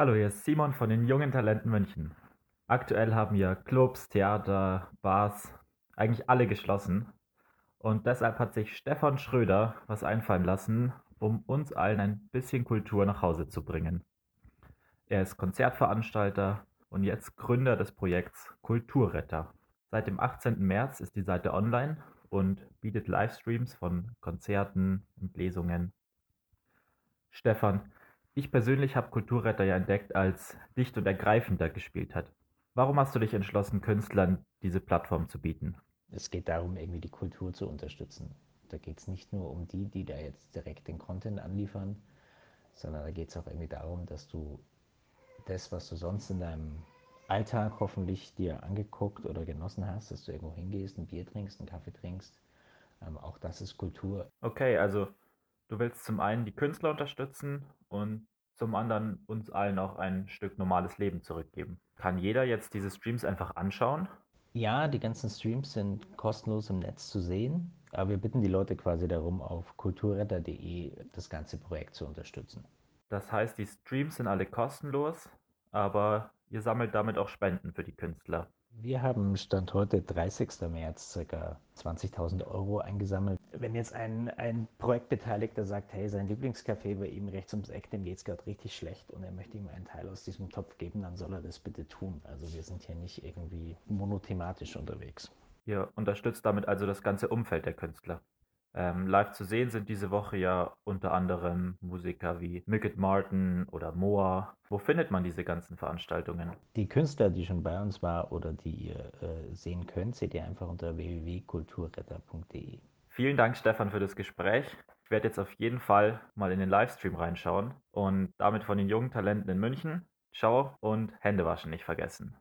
Hallo, hier ist Simon von den Jungen Talenten München. Aktuell haben ja Clubs, Theater, Bars, eigentlich alle geschlossen. Und deshalb hat sich Stefan Schröder was einfallen lassen, um uns allen ein bisschen Kultur nach Hause zu bringen. Er ist Konzertveranstalter und jetzt Gründer des Projekts Kulturretter. Seit dem 18. März ist die Seite online und bietet Livestreams von Konzerten und Lesungen. Stefan, ich persönlich habe Kulturretter ja entdeckt, als dicht und ergreifender gespielt hat. Warum hast du dich entschlossen, Künstlern diese Plattform zu bieten? Es geht darum, irgendwie die Kultur zu unterstützen. Da geht es nicht nur um die, die da jetzt direkt den Content anliefern, sondern da geht es auch irgendwie darum, dass du das, was du sonst in deinem Alltag hoffentlich dir angeguckt oder genossen hast, dass du irgendwo hingehst, ein Bier trinkst, einen Kaffee trinkst, ähm, auch das ist Kultur. Okay, also du willst zum einen die Künstler unterstützen und zum anderen uns allen auch ein Stück normales Leben zurückgeben. Kann jeder jetzt diese Streams einfach anschauen? Ja, die ganzen Streams sind kostenlos im Netz zu sehen, aber wir bitten die Leute quasi darum, auf kulturretter.de das ganze Projekt zu unterstützen. Das heißt, die Streams sind alle kostenlos, aber ihr sammelt damit auch Spenden für die Künstler. Wir haben Stand heute 30. März ca. 20.000 Euro eingesammelt. Wenn jetzt ein, ein Projektbeteiligter sagt, hey, sein Lieblingscafé bei ihm rechts ums Eck, dem geht es gerade richtig schlecht und er möchte ihm einen Teil aus diesem Topf geben, dann soll er das bitte tun. Also wir sind hier nicht irgendwie monothematisch unterwegs. Ihr unterstützt damit also das ganze Umfeld der Künstler. Ähm, live zu sehen sind diese Woche ja unter anderem Musiker wie Mickett Martin oder Moa. Wo findet man diese ganzen Veranstaltungen? Die Künstler, die schon bei uns waren oder die ihr äh, sehen könnt, seht ihr einfach unter www.kulturretter.de. Vielen Dank, Stefan, für das Gespräch. Ich werde jetzt auf jeden Fall mal in den Livestream reinschauen und damit von den jungen Talenten in München. Ciao und Hände waschen nicht vergessen.